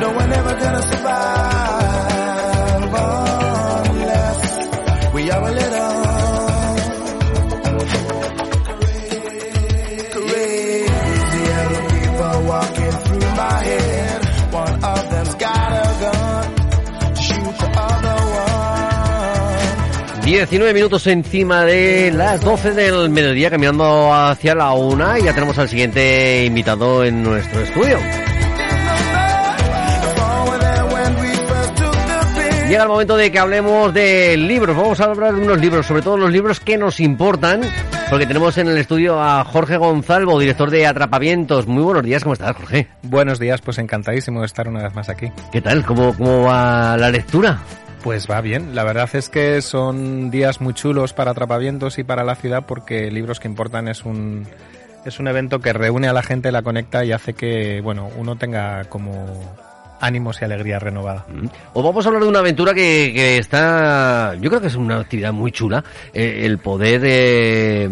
No one ever gonna survive unless we are a little crazy. Other people walking through my head. One of them's got a gun shoot the other one. 19 minutos encima de las 12 del mediodía, caminando hacia la una y ya tenemos al siguiente invitado en nuestro estudio. Llega el momento de que hablemos de libros. Vamos a hablar de unos libros, sobre todo los libros que nos importan, porque tenemos en el estudio a Jorge Gonzalvo, director de Atrapavientos. Muy buenos días, ¿cómo estás, Jorge? Buenos días, pues encantadísimo de estar una vez más aquí. ¿Qué tal? ¿Cómo, cómo va la lectura? Pues va bien, la verdad es que son días muy chulos para Atrapavientos y para la ciudad porque Libros que Importan es un, es un evento que reúne a la gente, la conecta y hace que, bueno, uno tenga como ánimos y alegría renovada. Mm. Os vamos a hablar de una aventura que, que está, yo creo que es una actividad muy chula, eh, el poder eh,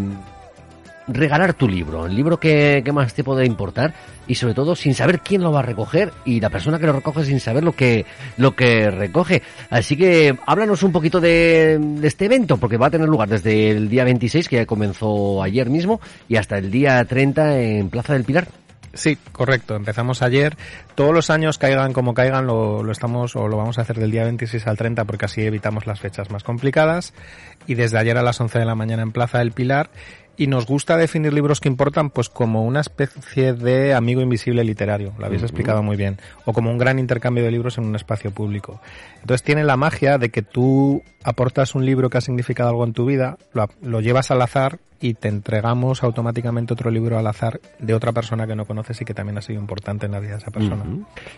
regalar tu libro, el libro que, que más te puede importar y sobre todo sin saber quién lo va a recoger y la persona que lo recoge sin saber lo que lo que recoge. Así que háblanos un poquito de, de este evento porque va a tener lugar desde el día 26 que ya comenzó ayer mismo y hasta el día 30 en Plaza del Pilar. Sí, correcto. Empezamos ayer. Todos los años, caigan como caigan, lo, lo estamos o lo vamos a hacer del día 26 al 30 porque así evitamos las fechas más complicadas. Y desde ayer a las 11 de la mañana en Plaza del Pilar. Y nos gusta definir libros que importan pues como una especie de amigo invisible literario, lo habéis explicado muy bien, o como un gran intercambio de libros en un espacio público. Entonces tiene la magia de que tú aportas un libro que ha significado algo en tu vida, lo, lo llevas al azar y te entregamos automáticamente otro libro al azar de otra persona que no conoces y que también ha sido importante en la vida de esa persona.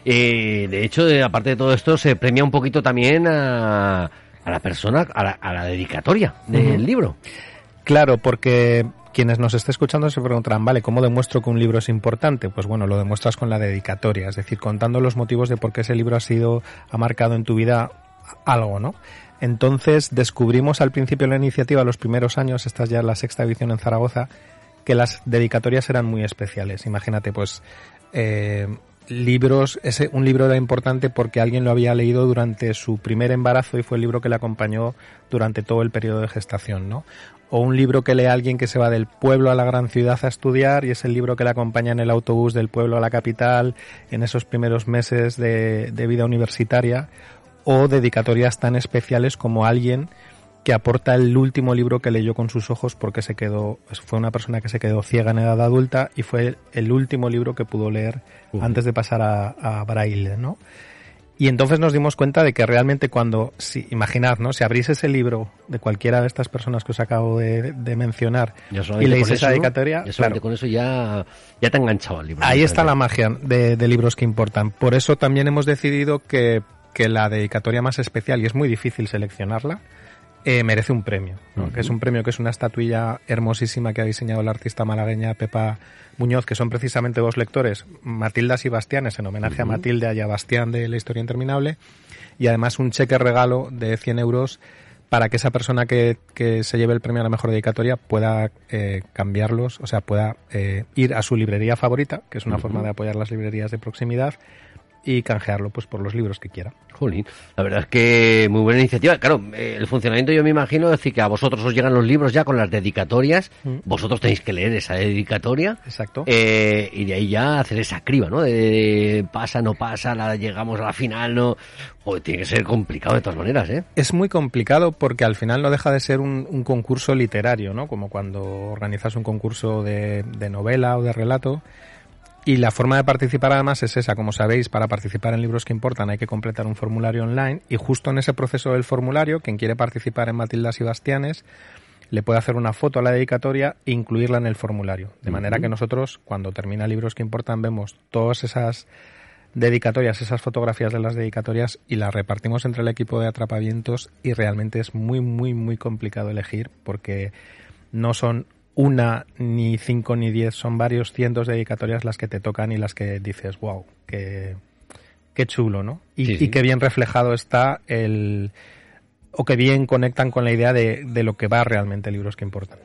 Eh, de hecho, eh, aparte de todo esto, se premia un poquito también a, a la persona, a la, a la dedicatoria del libro. Claro, porque quienes nos esté escuchando se preguntarán, vale, ¿cómo demuestro que un libro es importante? Pues bueno, lo demuestras con la dedicatoria, es decir, contando los motivos de por qué ese libro ha sido, ha marcado en tu vida algo, ¿no? Entonces descubrimos al principio de la iniciativa, los primeros años, esta es ya la sexta edición en Zaragoza, que las dedicatorias eran muy especiales. Imagínate, pues, eh, libros, ese, un libro era importante porque alguien lo había leído durante su primer embarazo y fue el libro que le acompañó durante todo el periodo de gestación, ¿no? O un libro que lee alguien que se va del pueblo a la gran ciudad a estudiar y es el libro que le acompaña en el autobús del pueblo a la capital en esos primeros meses de, de vida universitaria o dedicatorias tan especiales como alguien que aporta el último libro que leyó con sus ojos porque se quedó fue una persona que se quedó ciega en edad adulta y fue el último libro que pudo leer antes de pasar a, a braille, ¿no? Y entonces nos dimos cuenta de que realmente cuando, si, imaginad, ¿no? Si abrís ese libro de cualquiera de estas personas que os acabo de, de mencionar y leéis esa dedicatoria, ya claro, con eso ya, ya te ha enganchado al libro. Ahí está la magia de, de libros que importan. Por eso también hemos decidido que, que la dedicatoria más especial, y es muy difícil seleccionarla, eh, merece un premio. Que es un premio que es una estatuilla hermosísima que ha diseñado la artista malagueña Pepa Muñoz, que son precisamente dos lectores, Matildas y Bastianes, en homenaje a Ujú. Matilda y a Bastián de La Historia Interminable, y además un cheque regalo de 100 euros para que esa persona que, que se lleve el premio a la mejor dedicatoria pueda eh, cambiarlos, o sea, pueda eh, ir a su librería favorita, que es una forma de apoyar las librerías de proximidad, y canjearlo pues por los libros que quiera. Jolín, la verdad es que muy buena iniciativa. Claro, el funcionamiento yo me imagino es decir que a vosotros os llegan los libros ya con las dedicatorias, Mm. vosotros tenéis que leer esa dedicatoria Exacto. eh, y de ahí ya hacer esa criba, ¿no? De, de pasa, no pasa, la, llegamos a la final, no. Joder, tiene que ser complicado de todas maneras, ¿eh? Es muy complicado porque al final no deja de ser un, un concurso literario, ¿no? Como cuando organizas un concurso de, de novela o de relato. Y la forma de participar además es esa, como sabéis, para participar en libros que importan hay que completar un formulario online. Y justo en ese proceso del formulario, quien quiere participar en Matildas y Bastianes, le puede hacer una foto a la dedicatoria e incluirla en el formulario. De manera que nosotros, cuando termina libros que importan, vemos todas esas dedicatorias, esas fotografías de las dedicatorias y las repartimos entre el equipo de atrapavientos y realmente es muy, muy, muy complicado elegir porque no son una, ni cinco, ni diez, son varios cientos de dedicatorias las que te tocan y las que dices, wow, qué, qué chulo, ¿no? Y, Sí, sí. y qué bien reflejado está el o que bien conectan con la idea de, de lo que va realmente libros que importan.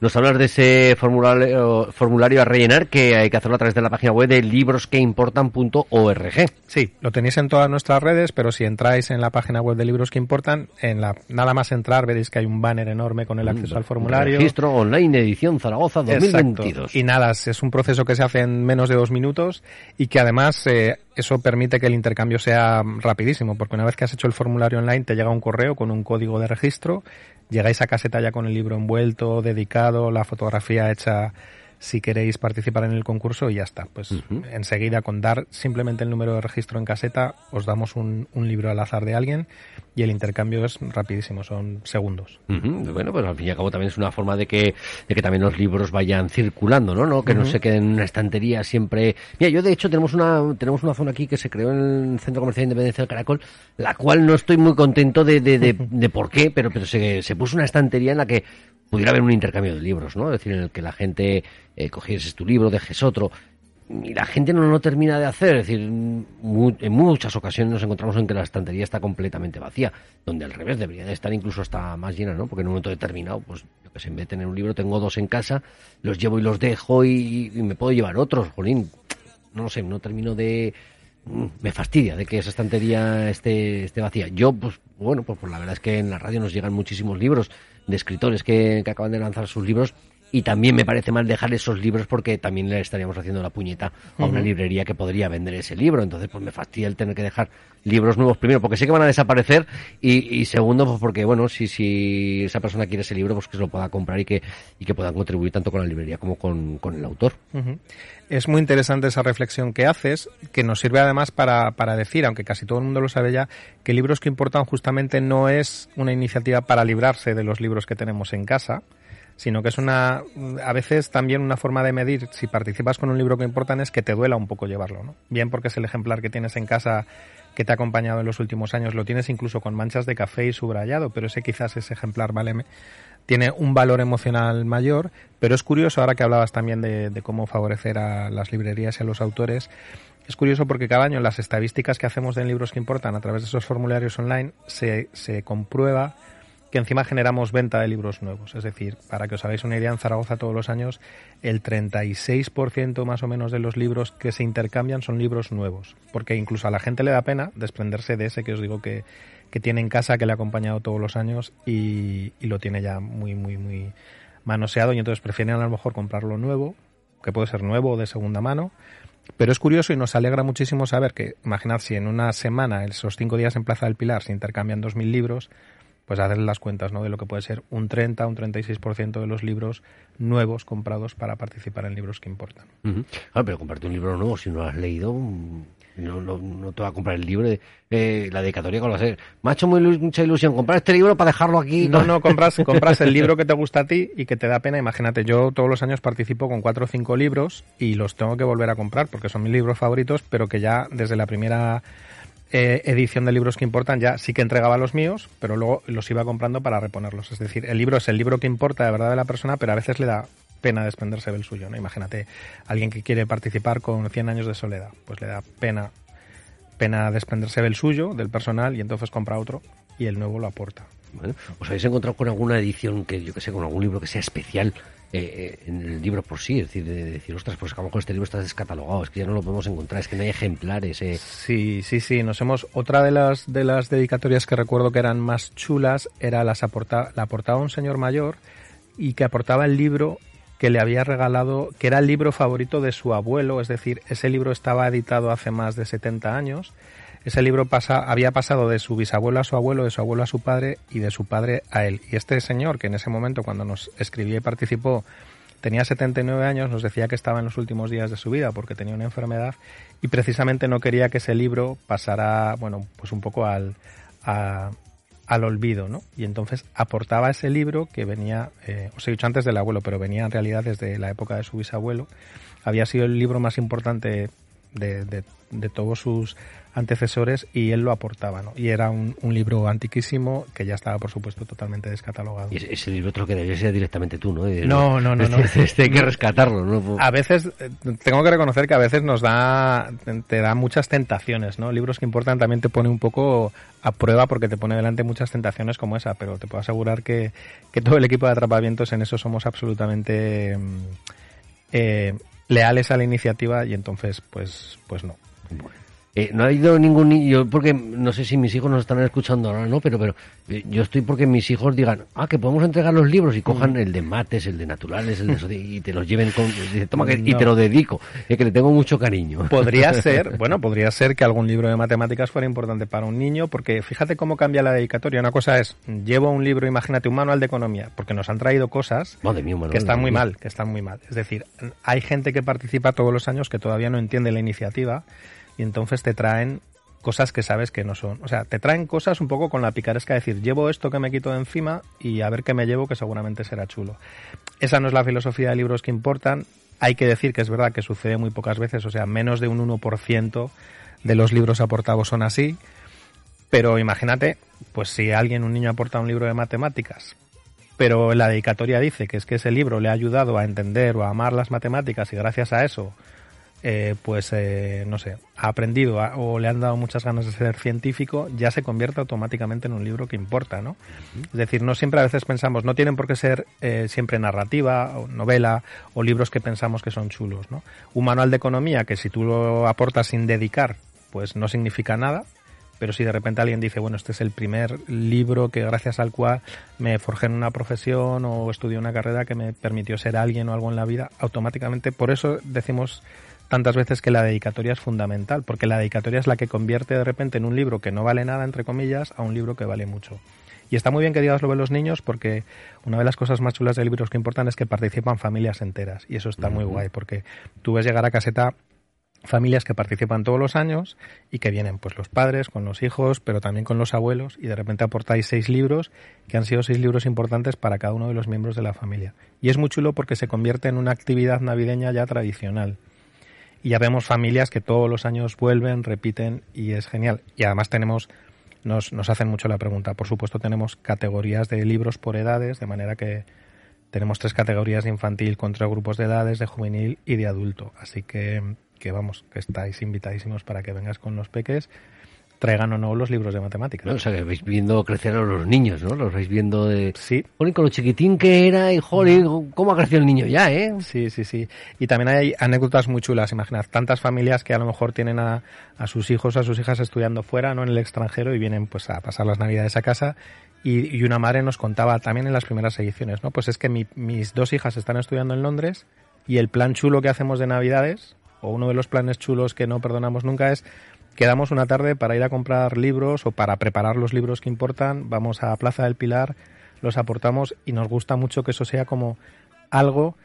Nos hablas de ese formulario, formulario a rellenar que hay que hacerlo a través de la página web de librosqueimportan.org. Sí, lo tenéis en todas nuestras redes, pero si entráis en la página web de libros que importan, en la nada más entrar veréis que hay un banner enorme con el acceso al formulario. Registro online edición Zaragoza 2022. Exacto. Y nada, es un proceso que se hace en menos de dos minutos y que además eh, eso permite que el intercambio sea rapidísimo, porque una vez que has hecho el formulario online te llega un correo con un código de registro, llegáis a caseta ya con el libro envuelto, dedicado, la fotografía hecha si queréis participar en el concurso y ya está. Pues enseguida con dar simplemente el número de registro en caseta os damos un, un libro al azar de alguien y el intercambio es rapidísimo, son segundos. Bueno, pues al fin y al cabo también es una forma de que, de que también los libros vayan circulando, ¿no? ¿no? Que no se queden en una estantería siempre. Mira, yo de hecho tenemos una, tenemos una zona aquí que se creó en el Centro Comercial de Independencia del Caracol, la cual no estoy muy contento de, de, de, de por qué, pero, pero se, se puso una estantería en la que pudiera haber un intercambio de libros, ¿no? Es decir, en el que la gente eh, cogiese tu libro, dejes otro. Y la gente no lo termina de hacer, es decir, mu- en muchas ocasiones nos encontramos en que la estantería está completamente vacía, donde al revés debería de estar incluso hasta más llena, ¿no? Porque en un momento determinado, pues yo que sé, en vez de tener un libro, tengo dos en casa, los llevo y los dejo y, y me puedo llevar otros, jolín, no lo sé, no termino de... mm, Me fastidia de que esa estantería esté, esté vacía. Yo, pues bueno, pues, pues la verdad es que en la radio nos llegan muchísimos libros de escritores que, que acaban de lanzar sus libros y también me parece mal dejar esos libros porque también le estaríamos haciendo la puñeta a una librería que podría vender ese libro. Entonces, pues me fastidia el tener que dejar libros nuevos primero porque sé que van a desaparecer y, y segundo, pues porque, bueno, si, si esa persona quiere ese libro, pues que se lo pueda comprar y que, y que puedan contribuir tanto con la librería como con, con el autor. Es muy interesante esa reflexión que haces, que nos sirve además para, para decir, aunque casi todo el mundo lo sabe ya, que libros que importan justamente no es una iniciativa para librarse de los libros que tenemos en casa, sino que es una, a veces también una forma de medir si participas con un libro que importan es que te duela un poco llevarlo, ¿no? Bien porque es el ejemplar que tienes en casa que te ha acompañado en los últimos años, lo tienes incluso con manchas de café y subrayado, pero ese quizás ese ejemplar vale tiene un valor emocional mayor, pero es curioso, ahora que hablabas también de, de cómo favorecer a las librerías y a los autores, es curioso porque cada año las estadísticas que hacemos de libros que importan a través de esos formularios online se, se comprueba que encima generamos venta de libros nuevos. Es decir, para que os hagáis una idea, en Zaragoza todos los años el 36% más o menos de los libros que se intercambian son libros nuevos. Porque incluso a la gente le da pena desprenderse de ese que os digo que, que tiene en casa, que le ha acompañado todos los años y, y lo tiene ya muy, muy, muy manoseado y entonces prefieren a lo mejor comprarlo nuevo, que puede ser nuevo o de segunda mano. Pero es curioso y nos alegra muchísimo saber que, imaginad si en una semana, esos cinco días en Plaza del Pilar, se intercambian 2.000 libros, pues hacer las cuentas ¿no? de lo que puede ser un 30, un 36% de los libros nuevos comprados para participar en libros que importan. Ujú. Claro, pero comprarte un libro nuevo si no lo has leído, mm, no, no, no te va a comprar el libro de eh, la dedicatoria con lo hacer. Me ha hecho muy mucha ilusión comprar este libro para dejarlo aquí. No, no, compras, compras el libro que te gusta a ti y que te da pena. Imagínate, yo todos los años participo con cuatro o cinco libros y los tengo que volver a comprar porque son mis libros favoritos, pero que ya desde la primera eh, edición de libros que importan ya sí que entregaba los míos, pero luego los iba comprando para reponerlos. Es decir, el libro es el libro que importa de verdad de la persona, pero a veces le da pena desprenderse del suyo. ¿no? Imagínate alguien que quiere participar con 100 años de soledad, pues le da pena pena desprenderse del suyo, del personal, y entonces compra otro y el nuevo lo aporta. Bueno, ¿Os habéis encontrado con alguna edición que, yo que sé, con algún libro que sea especial eh, eh, en el libro por sí? Es decir, de, de decir, ostras, pues a lo mejor este libro está descatalogado, es que ya no lo podemos encontrar, es que no hay ejemplares. Eh. Sí, sí, sí. Nos hemos. Otra de las de las dedicatorias que recuerdo que eran más chulas era las aporta, la aportaba un señor mayor y que aportaba el libro que le había regalado, que era el libro favorito de su abuelo, es decir, ese libro estaba editado hace más de 70 años. Ese libro pasa, había pasado de su bisabuelo a su abuelo, de su abuelo a su padre y de su padre a él. Y este señor, que en ese momento cuando nos escribió y participó, tenía 79 años, nos decía que estaba en los últimos días de su vida porque tenía una enfermedad y precisamente no quería que ese libro pasara, bueno, pues un poco al, a- al olvido, ¿no? Y entonces aportaba ese libro que venía, eh, os he dicho antes del abuelo, pero venía en realidad desde la época de su bisabuelo. Había sido el libro más importante de, de, de todos sus antecesores y él lo aportaba, ¿no? Y era un, un, libro antiquísimo que ya estaba, por supuesto, totalmente descatalogado. Y ese, ese libro otro que debía ser directamente tú, ¿no? No, no, no. no. Este, este hay que rescatarlo, ¿no? A veces, eh, tengo que reconocer que a veces nos da, te da muchas tentaciones, ¿no? Libros que importan también te pone un poco a prueba porque te pone delante muchas tentaciones como esa, pero te puedo asegurar que, que todo el equipo de atrapamientos en eso somos absolutamente eh, leales a la iniciativa y entonces, pues, pues no. Eh, no ha ido ningún niño, porque no sé si mis hijos nos están escuchando ahora, ¿no? Pero, pero eh, yo estoy porque mis hijos digan, ah, que podemos entregar los libros y cojan mm. el de mates, el de naturales, el de y te los lleven con, y, toma que, no. y te lo dedico, es que le tengo mucho cariño. Podría ser, bueno, podría ser que algún libro de matemáticas fuera importante para un niño, porque fíjate cómo cambia la dedicatoria. Una cosa es, llevo un libro, imagínate, un manual de economía, porque nos han traído cosas mía, que están muy mal, que están muy mal. Es decir, hay gente que participa todos los años que todavía no entiende la iniciativa y entonces te traen cosas que sabes que no son. O sea, te traen cosas un poco con la picaresca de decir, llevo esto que me quito de encima y a ver qué me llevo que seguramente será chulo. Esa no es la filosofía de libros que importan. Hay que decir que es verdad que sucede muy pocas veces, o sea, menos de un 1% de los libros aportados son así. Pero imagínate, pues si alguien, un niño aporta un libro de matemáticas, pero la dedicatoria dice que es que ese libro le ha ayudado a entender o a amar las matemáticas y gracias a eso eh, pues eh, no sé, ha aprendido a, o le han dado muchas ganas de ser científico, ya se convierte automáticamente en un libro que importa, ¿no? Es decir, no siempre a veces pensamos, no tienen por qué ser eh, siempre narrativa o novela o libros que pensamos que son chulos, ¿no? Un manual de economía que si tú lo aportas sin dedicar, pues no significa nada, pero si de repente alguien dice, bueno, este es el primer libro que gracias al cual me forjé en una profesión o estudié una carrera que me permitió ser alguien o algo en la vida, automáticamente, por eso decimos tantas veces que la dedicatoria es fundamental, porque la dedicatoria es la que convierte de repente en un libro que no vale nada, entre comillas, a un libro que vale mucho. Y está muy bien que digas lo de los niños porque una de las cosas más chulas de libros que importan es que participan familias enteras. Y eso está muy guay porque tú ves llegar a caseta familias que participan todos los años y que vienen pues los padres con los hijos pero también con los abuelos y de repente aportáis seis libros que han sido seis libros importantes para cada uno de los miembros de la familia y es muy chulo porque se convierte en una actividad navideña ya tradicional y ya vemos familias que todos los años vuelven, repiten y es genial. Y además tenemos, nos, nos hacen mucho la pregunta, por supuesto tenemos categorías de libros por edades, de manera que tenemos tres categorías de infantil con tres grupos de edades, de juvenil y de adulto. Así que, que vamos, que estáis invitadísimos para que vengas con los peques traigan o no los libros de matemáticas. No, o sea, que vais viendo crecer a los niños, ¿no? Los vais viendo de... Sí. Jolín, con lo chiquitín que era y, jolín, cómo ha crecido el niño ya, ¿eh? Sí, sí, sí. Y también hay anécdotas muy chulas, imaginad, tantas familias que a lo mejor tienen a, a sus hijos, a sus hijas estudiando fuera, ¿no? En el extranjero y vienen pues a pasar las navidades a casa y, y una madre nos contaba también en las primeras ediciones, ¿no? Pues es que mi, mis dos hijas están estudiando en Londres y el plan chulo que hacemos de navidades, o uno de los planes chulos que no perdonamos nunca es quedamos una tarde para ir a comprar libros o para preparar los libros que importan, vamos a Plaza del Pilar, los aportamos y nos gusta mucho que eso sea como algo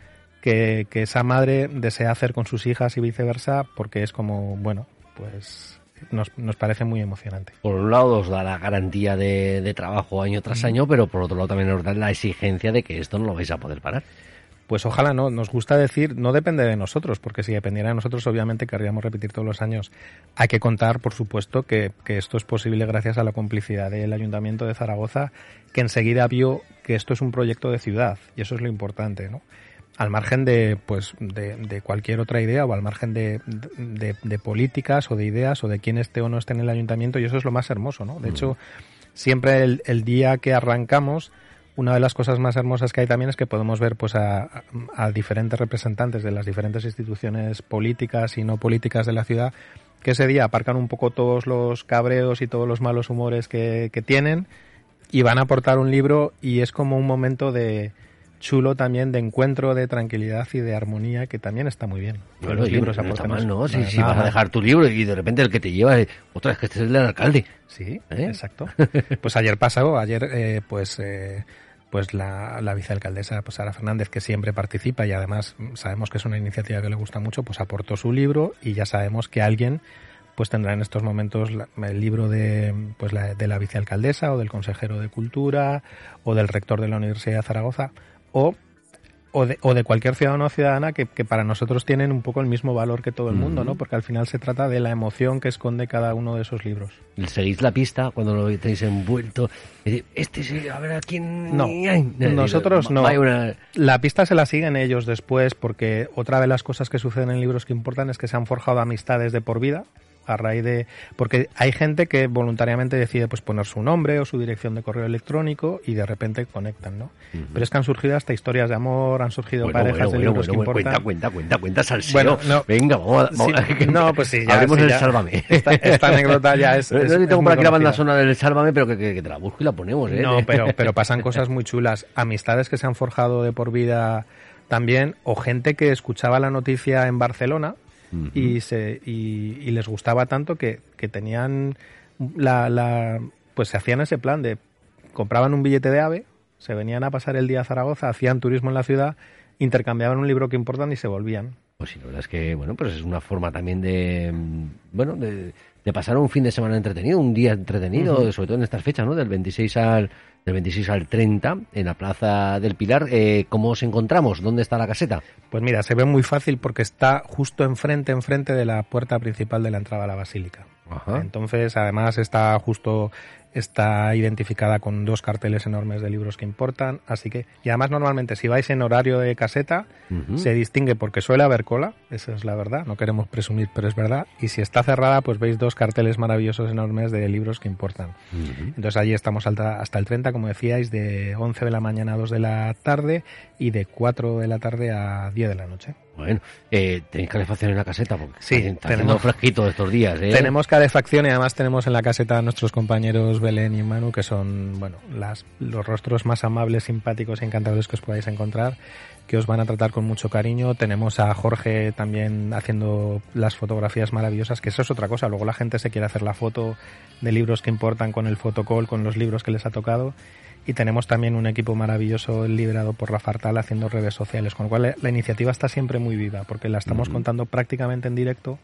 que, que esa madre desea hacer con sus hijas y viceversa, porque es como, bueno, pues nos, nos, parece muy emocionante. Por un lado os da la garantía de, de trabajo año tras año, pero por otro lado también os da la exigencia de que esto no lo vais a poder parar. Pues ojalá no, nos gusta decir, no depende de nosotros, porque si dependiera de nosotros obviamente querríamos repetir todos los años. Hay que contar, por supuesto, que, que esto es posible gracias a la complicidad del Ayuntamiento de Zaragoza, que enseguida vio que esto es un proyecto de ciudad, y eso es lo importante, ¿no? al margen de pues de, de, cualquier otra idea o al margen de, de, de, políticas o de ideas o de quién esté o no esté en el ayuntamiento y eso es lo más hermoso no de hecho siempre el, el día que arrancamos una de las cosas más hermosas que hay también es que podemos ver pues a, a, diferentes representantes de las diferentes instituciones políticas y no políticas de la ciudad que ese día aparcan un poco todos los cabreos y todos los malos humores que, que tienen y van a aportar un libro y es como un momento de, chulo también de encuentro, de tranquilidad y de armonía, que también está muy bien. Bueno, los libros no está mal, ¿no? Si, vas a dejar tu libro y de repente el que te lleva, otra vez que este es el del alcalde. Sí, ¿Eh? exacto. pues ayer pasó, ayer eh, pues... Eh, pues la, la vicealcaldesa pues Sara Fernández que siempre participa y además sabemos que es una iniciativa que le gusta mucho pues aportó su libro y ya sabemos que alguien pues tendrá en estos momentos el libro de, pues la, de la vicealcaldesa o del consejero de Cultura o del rector de la Universidad de Zaragoza o, o, de, o de cualquier ciudadano o ciudadana que, que para nosotros tienen un poco el mismo valor que todo el mundo, ¿no? Porque al final se trata de la emoción que esconde cada uno de esos libros. ¿Seguís la pista cuando lo tenéis envuelto? Este sí, a ver a quién... No, nosotros no. Una- La pista se la siguen ellos después porque otra de las cosas que suceden en libros que importan es que se han forjado amistades de por vida a raíz de porque hay gente que voluntariamente decide pues poner su nombre o su dirección de correo electrónico y de repente conectan, ¿no? Pero es que han surgido hasta historias de amor, han surgido Bueno, parejas bueno, de libros bueno, que cuenta, importan. cuenta, cuenta, cuenta. Bueno, no. Venga, vamos Sí, no, pues sí, ya, sí, el ya. Sálvame. Esta, esta anécdota ya es, No, es- es tengo muy por aquí la banda sonora del Sálvame, pero que, que- que te la busco y la ponemos, ¿eh? No, pero, pero pasan cosas muy chulas. Amistades que se han forjado de por vida también, o gente que escuchaba la noticia en Barcelona y, se, y, y les gustaba tanto que, que tenían la, la. Pues se hacían ese plan de. Compraban un billete de ave, se venían a pasar el día a Zaragoza, hacían turismo en la ciudad, intercambiaban un libro que importan y se volvían. Pues sí, la verdad es que, bueno, pues es una forma también de, mm, bueno, de, de pasar un fin de semana entretenido, un día entretenido, sobre todo en estas fechas, ¿no? Del 26 al, del 26 al 30, en la Plaza del Pilar. Eh, ¿Cómo os encontramos? ¿Dónde está la caseta? Pues mira, se ve muy fácil porque está justo enfrente, enfrente de la puerta principal de la entrada a la basílica. Ajá. Entonces, además está justo está identificada con dos carteles enormes de libros que importan, así que y además normalmente si vais en horario de caseta se distingue porque suele haber cola, esa es la verdad, no queremos presumir, pero es verdad, y si está cerrada pues veis dos carteles maravillosos enormes de libros que importan. Entonces allí estamos hasta, hasta el 30, como decíais, de 11 de la mañana a 2 de la tarde y de 4 de la tarde a 10 de la noche. Bueno, eh, tenéis calefacción en la caseta porque Sí, está, tenemos- fresquito estos días, ¿eh? Tenemos calefacción y además tenemos en la caseta a nuestros compañeros Belén y Manu, que son bueno las, los rostros más amables, simpáticos y encantadores que os podáis encontrar, que os van a tratar con mucho cariño. Tenemos a Jorge también haciendo las fotografías maravillosas, que eso es otra cosa. Luego la gente se quiere hacer la foto de libros que importan con el fotocall, con los libros que les ha tocado. Y tenemos también un equipo maravilloso liderado por Rafa Artal haciendo redes sociales, con lo cual la- la iniciativa está siempre muy viva, porque la estamos contando prácticamente en directo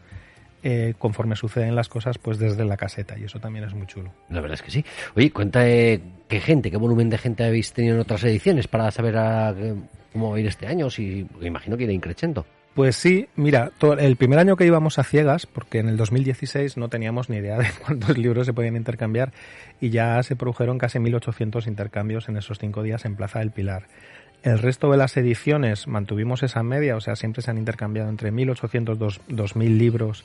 eh, conforme suceden las cosas pues desde la caseta y eso también es muy chulo. La verdad es que sí. Oye, cuenta eh, qué gente, qué volumen de gente habéis tenido en otras ediciones para saber a, qué- cómo va a ir este año, si imagino que irá increciendo. Pues sí, mira, el primer año que íbamos a ciegas, porque en el 2016 no teníamos ni idea de cuántos libros se podían intercambiar y ya se produjeron casi 1.800 intercambios en esos cinco días en Plaza del Pilar. El resto de las ediciones mantuvimos esa media, o sea, siempre se han intercambiado entre 1.800 y 2.000 libros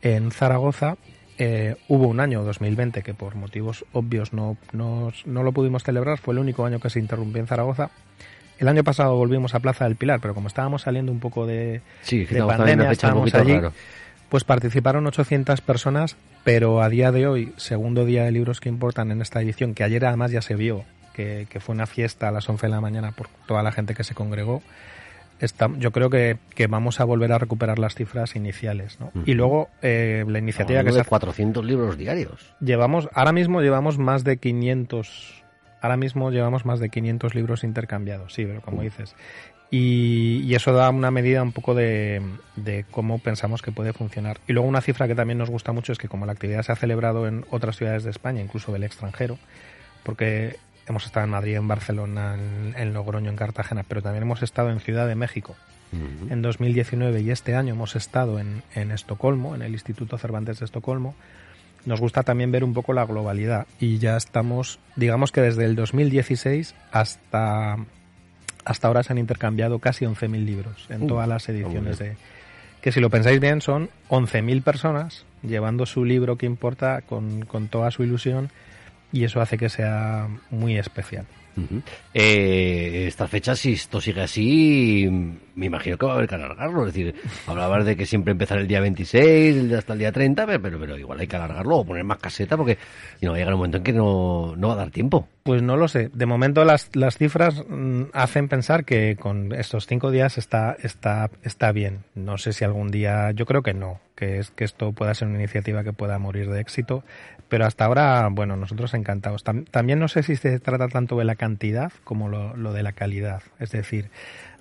en Zaragoza. Eh, hubo un año, 2020, que por motivos obvios no, no, no lo pudimos celebrar, fue el único año que se interrumpió en Zaragoza. El año pasado volvimos a Plaza del Pilar, pero como estábamos saliendo un poco de, Sí, de pandemia, estábamos allí, raro. pues participaron 800 personas, pero a día de hoy, segundo día de libros que importan en esta edición, que ayer además ya se vio, que, que fue una fiesta a las 11 de la mañana por toda la gente que se congregó, está- yo creo que, que vamos a volver a recuperar las cifras iniciales. ¿no? Y luego eh, la iniciativa que se de hace- 400 libros diarios. llevamos, ahora mismo llevamos más de 500, ahora mismo llevamos más de 500 libros intercambiados, sí, pero como dices. Y, y eso da una medida un poco de, de cómo pensamos que puede funcionar. Y luego una cifra que también nos gusta mucho es que como la actividad se ha celebrado en otras ciudades de España, incluso del extranjero, porque hemos estado en Madrid, en Barcelona, en, en Logroño, en Cartagena, pero también hemos estado en Ciudad de México en 2019 y este año hemos estado en, en Estocolmo, en el Instituto Cervantes de Estocolmo, nos gusta también ver un poco la globalidad y ya estamos, digamos que desde el 2016 hasta, hasta ahora se han intercambiado casi 11.000 libros en Uh, todas las ediciones de... Que si lo pensáis bien son 11.000 personas llevando su libro que importa con, con toda su ilusión y eso hace que sea muy especial. Eh, estas fechas, si esto sigue así, me imagino que va a haber que alargarlo. Es decir, hablabas de que siempre empezar el día 26, el de hasta el día 30, pero, pero, pero igual hay que alargarlo o poner más caseta porque no va a llegar un momento en que no, no va a dar tiempo. Pues no lo sé. De momento las, las cifras mm, hacen pensar que con estos cinco días está, está, está bien. No sé si algún día, yo creo que no, que es que esto pueda ser una iniciativa que pueda morir de éxito. Pero hasta ahora, bueno, nosotros encantados. Tam- también no sé si se trata tanto de la cantidad como lo, lo de la calidad. Es decir,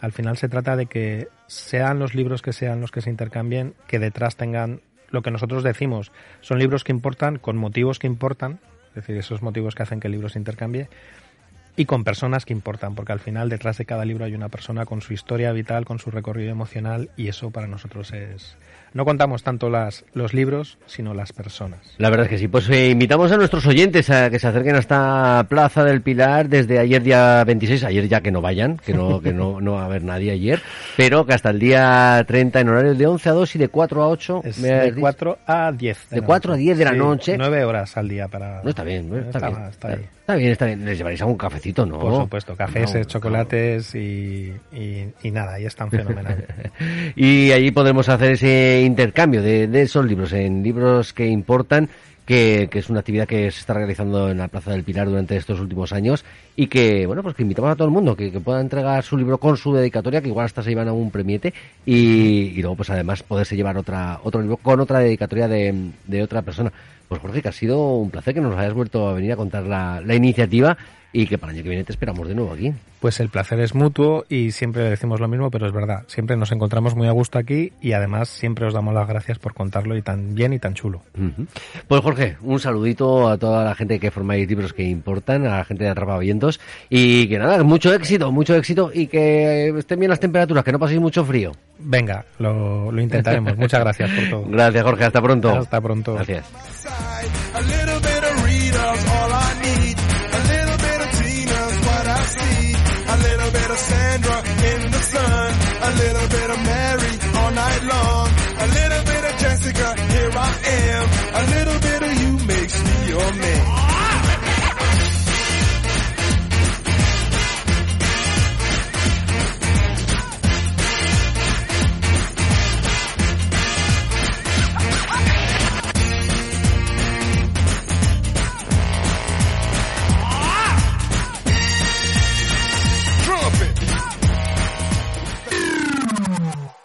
al final se trata de que sean los libros que sean los que se intercambien, que detrás tengan lo que nosotros decimos. Son libros que importan con motivos que importan, es decir, esos motivos que hacen que el libro se intercambie, y con personas que importan, porque al final detrás de cada libro hay una persona con su historia vital, con su recorrido emocional, y eso para nosotros es, no contamos tanto las, los libros, sino las personas. La verdad es que sí. Pues eh, invitamos a nuestros oyentes a que se acerquen a esta Plaza del Pilar desde ayer día 26, ayer ya que no vayan, que no, que no, no va a haber nadie ayer, pero que hasta el día 30 en horario de 11 a 2 y de 4 a 8. Es de has dicho. 4 a 10. De 4 a 10 de la Sí, noche. 9 horas al día para... No está bien, ¿no? está, Está- bien. está ahí. Está bien, está bien. Les llevaréis algún cafecito, ¿no? Por supuesto, cafés, No, eh, chocolates y, y, y nada, y es tan fenomenal. y allí podremos hacer ese intercambio de, de esos libros en libros que importan que, que es una actividad que se está realizando en la Plaza del Pilar durante estos últimos años y que, bueno, pues que invitamos a todo el mundo que, que pueda entregar su libro con su dedicatoria, que igual hasta se llevan a un premiete y, y luego pues además poderse llevar otra otro libro con otra dedicatoria de, de otra persona. Pues Jorge, que ha sido un placer que nos hayas vuelto a venir a contar la, la iniciativa y que para el año que viene te esperamos de nuevo aquí. Pues el placer es mutuo y siempre decimos lo mismo, pero es verdad, siempre nos encontramos muy a gusto aquí y además siempre os damos las gracias por contarlo y tan bien y tan chulo. Pues Jorge, un saludito a toda la gente que formáis libros que importan, a la gente de Atrapavientos y que nada, mucho éxito, mucho éxito y que estén bien las temperaturas, que no paséis mucho frío. Venga, lo, lo intentaremos. Muchas gracias por todo. Gracias Jorge, hasta pronto. Hasta pronto. Gracias. A little bit of Jessica, here I am. A little bit of you makes me your man.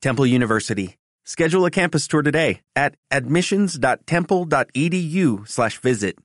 Temple University. Schedule a campus tour today at admissions.temple.edu slash visit.